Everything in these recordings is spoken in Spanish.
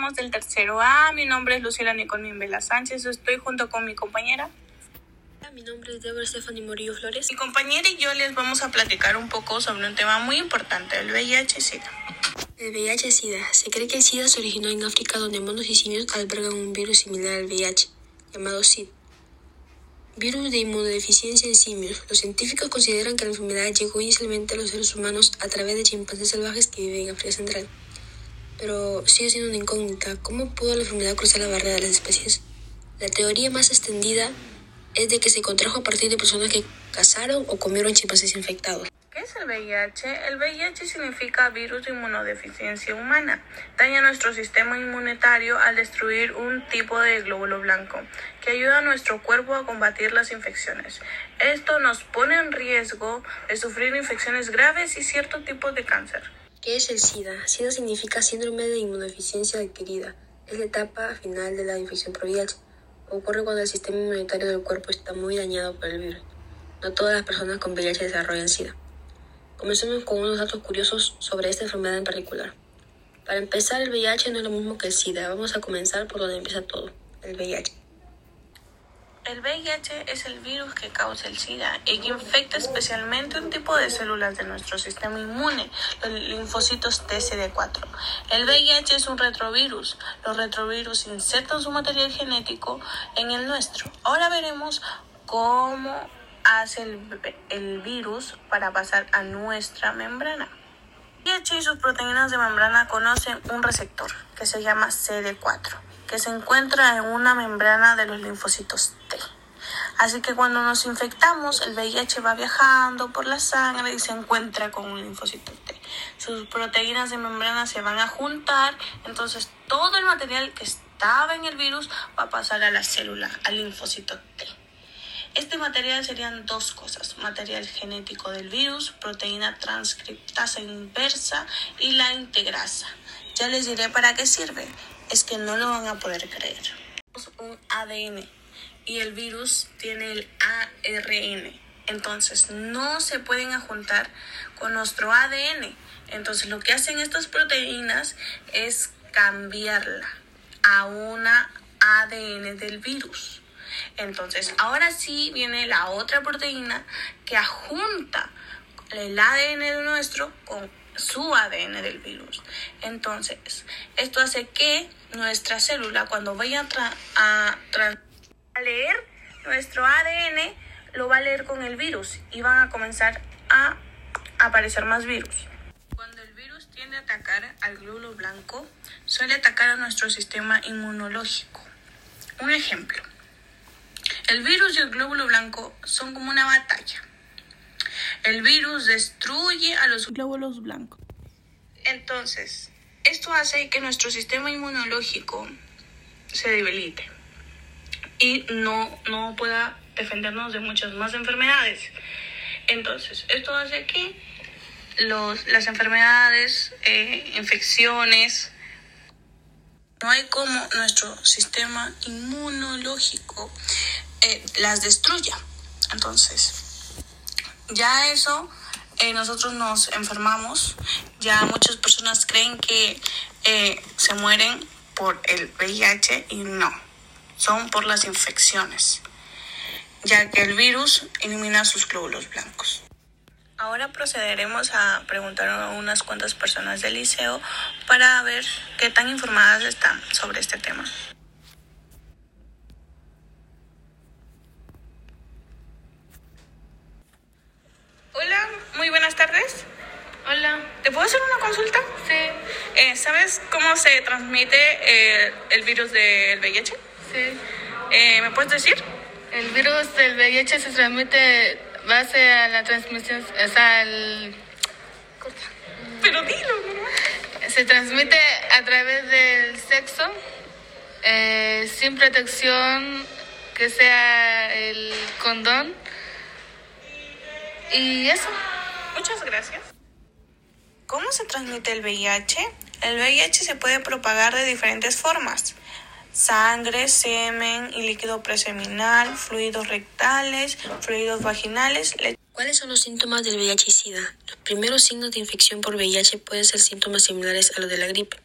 somos del tercero A. Mi nombre es Lucila Nicole Vela Sánchez. Estoy junto con mi compañera. Mi nombre es Deborah Stephanie Morillo Flores. Mi compañera y yo les vamos a platicar un poco sobre un tema muy importante, el VIH-Sida. El VIH-Sida. Se cree que el SIDA se originó en África donde monos y simios albergan un virus similar al VIH, llamado SID. Virus de inmunodeficiencia en simios. Los científicos consideran que la enfermedad llegó inicialmente a los seres humanos a través de chimpancés salvajes que viven en África Central. Pero sigue siendo una incógnita. ¿Cómo pudo la enfermedad cruzar la barrera de las especies? La teoría más extendida es de que se contrajo a partir de personas que cazaron o comieron chimpancés infectados. ¿Qué es el VIH? El VIH significa virus de inmunodeficiencia humana. Daña nuestro sistema inmunitario al destruir un tipo de glóbulo blanco que ayuda a nuestro cuerpo a combatir las infecciones. Esto nos pone en riesgo de sufrir infecciones graves y cierto tipo de cáncer. ¿Qué es el SIDA? SIDA significa síndrome de inmunodeficiencia adquirida. Es la etapa final de la infección por VIH. Ocurre cuando el sistema inmunitario del cuerpo está muy dañado por el virus. No todas las personas con VIH desarrollan SIDA. Comencemos con unos datos curiosos sobre esta enfermedad en particular. Para empezar, el VIH no es lo mismo que el SIDA. Vamos a comenzar por donde empieza todo, el VIH. El VIH es el virus que causa el SIDA y que infecta especialmente un tipo de células de nuestro sistema inmune, los linfocitos TCD4. El VIH es un retrovirus. Los retrovirus insertan su material genético en el nuestro. Ahora veremos cómo hace el, virus para pasar a nuestra membrana. VIH y sus proteínas de membrana conocen un receptor que se llama CD4, que se encuentra en una membrana de los linfocitos. Así que cuando nos infectamos, el VIH va viajando por la sangre y se encuentra con un linfocito T. Sus proteínas de membrana se van a juntar, entonces todo el material que estaba en el virus va a pasar a la célula, al linfocito T. Este material serían dos cosas, material genético del virus, proteína transcriptasa inversa y la integrasa. Ya les diré para qué sirve, es que no lo van a poder creer. Un ADN y el virus tiene el ARN, entonces no se pueden juntar con nuestro ADN. Entonces lo que hacen estas proteínas es cambiarla a una ADN del virus. Entonces, ahora sí viene la otra proteína que adjunta el ADN de nuestro con su ADN del virus. Entonces, esto hace que nuestra célula, cuando vaya a, a leer nuestro ADN, lo va a leer con el virus y van a comenzar a aparecer más virus. Cuando el virus tiende a atacar al glóbulo blanco, suele atacar a nuestro sistema inmunológico. Un ejemplo, el virus y el glóbulo blanco son como una batalla. El virus destruye a los glóbulos blancos. Entonces, esto hace que nuestro sistema inmunológico se debilite y no, no pueda defendernos de muchas más enfermedades. Entonces, esto hace que los, las enfermedades, eh, infecciones, no hay como nuestro sistema inmunológico eh, las destruya. Entonces, ya eso, eh, nosotros nos enfermamos, ya muchas personas creen que eh, se mueren por el VIH y no, son por las infecciones, ya que el virus elimina sus glóbulos blancos. Ahora procederemos a preguntar a unas cuantas personas del liceo para ver qué tan informadas están sobre este tema. tardes. Hola. ¿Te puedo hacer una consulta? Sí. Eh, ¿Sabes cómo se transmite eh, el virus del VIH? Sí. Eh, ¿Me puedes decir? El virus del VIH se transmite base a la transmisión, o sea, el... Pero dilo, Se transmite a través del sexo, sin protección que sea el condón. Y eso. Muchas gracias. ¿Cómo se transmite el VIH? El VIH se puede propagar de diferentes formas. Sangre, semen y líquido preseminal, fluidos rectales, fluidos vaginales. ¿Cuáles son los síntomas del VIH y SIDA? Los primeros signos de infección por VIH pueden ser síntomas similares a los de la gripe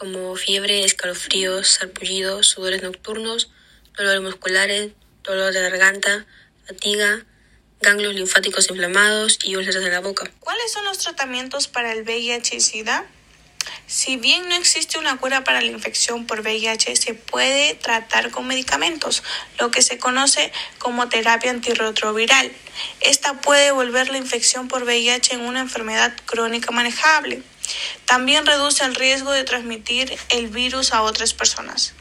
como fiebre, escalofríos, sarpullidos, sudores nocturnos, dolores musculares, dolor de garganta, fatiga, ganglios linfáticos inflamados y úlceras en la boca. ¿Cuáles son los tratamientos para el VIH y SIDA? Si bien no existe una cura para la infección por VIH, se puede tratar con medicamentos, lo que se conoce como terapia antirretroviral. Esta puede volver la infección por VIH en una enfermedad crónica manejable. También reduce el riesgo de transmitir el virus a otras personas.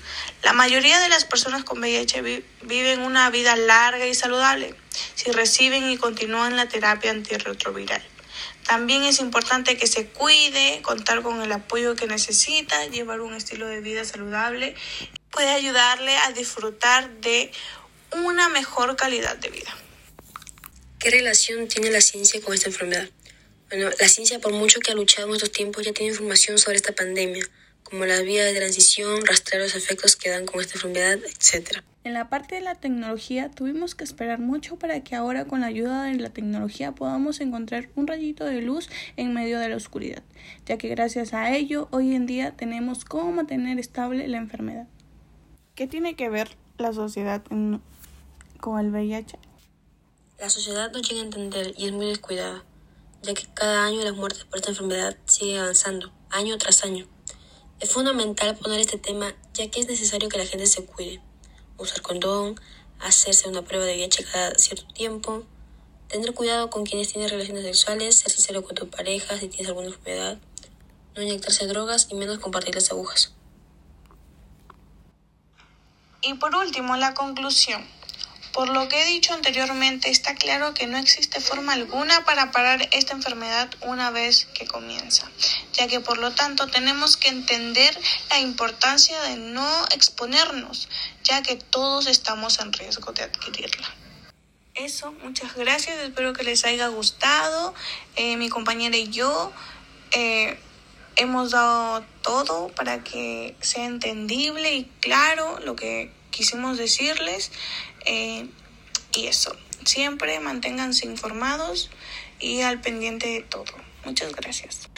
La mayoría de las personas con VIH viven una vida larga y saludable si reciben y continúan la terapia antirretroviral. También es importante que se cuide, contar con el apoyo que necesita, llevar un estilo de vida saludable. Puede ayudarle a disfrutar de una mejor calidad de vida. ¿Qué relación tiene la ciencia con esta enfermedad? Bueno, la ciencia por mucho que ha luchado en estos tiempos ya tiene información sobre esta pandemia, como las vías de transición, rastrear los efectos que dan con esta enfermedad, etc. En la parte de la tecnología tuvimos que esperar mucho para que ahora con la ayuda de la tecnología podamos encontrar un rayito de luz en medio de la oscuridad, ya que gracias a ello hoy en día tenemos cómo mantener estable la enfermedad. ¿Qué tiene que ver la sociedad con el VIH? La sociedad no llega a entender y es muy descuidada, ya que cada año las muertes por esta enfermedad siguen avanzando, año tras año. Es fundamental poner este tema ya que es necesario que la gente se cuide usar condón, hacerse una prueba de VIH cada cierto tiempo, tener cuidado con quienes tienen relaciones sexuales, ser sincero con tu pareja si tienes alguna enfermedad, no inyectarse drogas y menos compartir las agujas. Y por último, la conclusión. Por lo que he dicho anteriormente, está claro que no existe forma alguna para parar esta enfermedad una vez que comienza, ya que por lo tanto tenemos que entender la importancia de no exponernos, ya que todos estamos en riesgo de adquirirla. Eso, muchas gracias, espero que les haya gustado. Eh, mi compañera y yo eh, hemos dado todo para que sea entendible y claro lo que quisimos decirles. Eh, y eso, siempre manténganse informados y al pendiente de todo. Muchas gracias.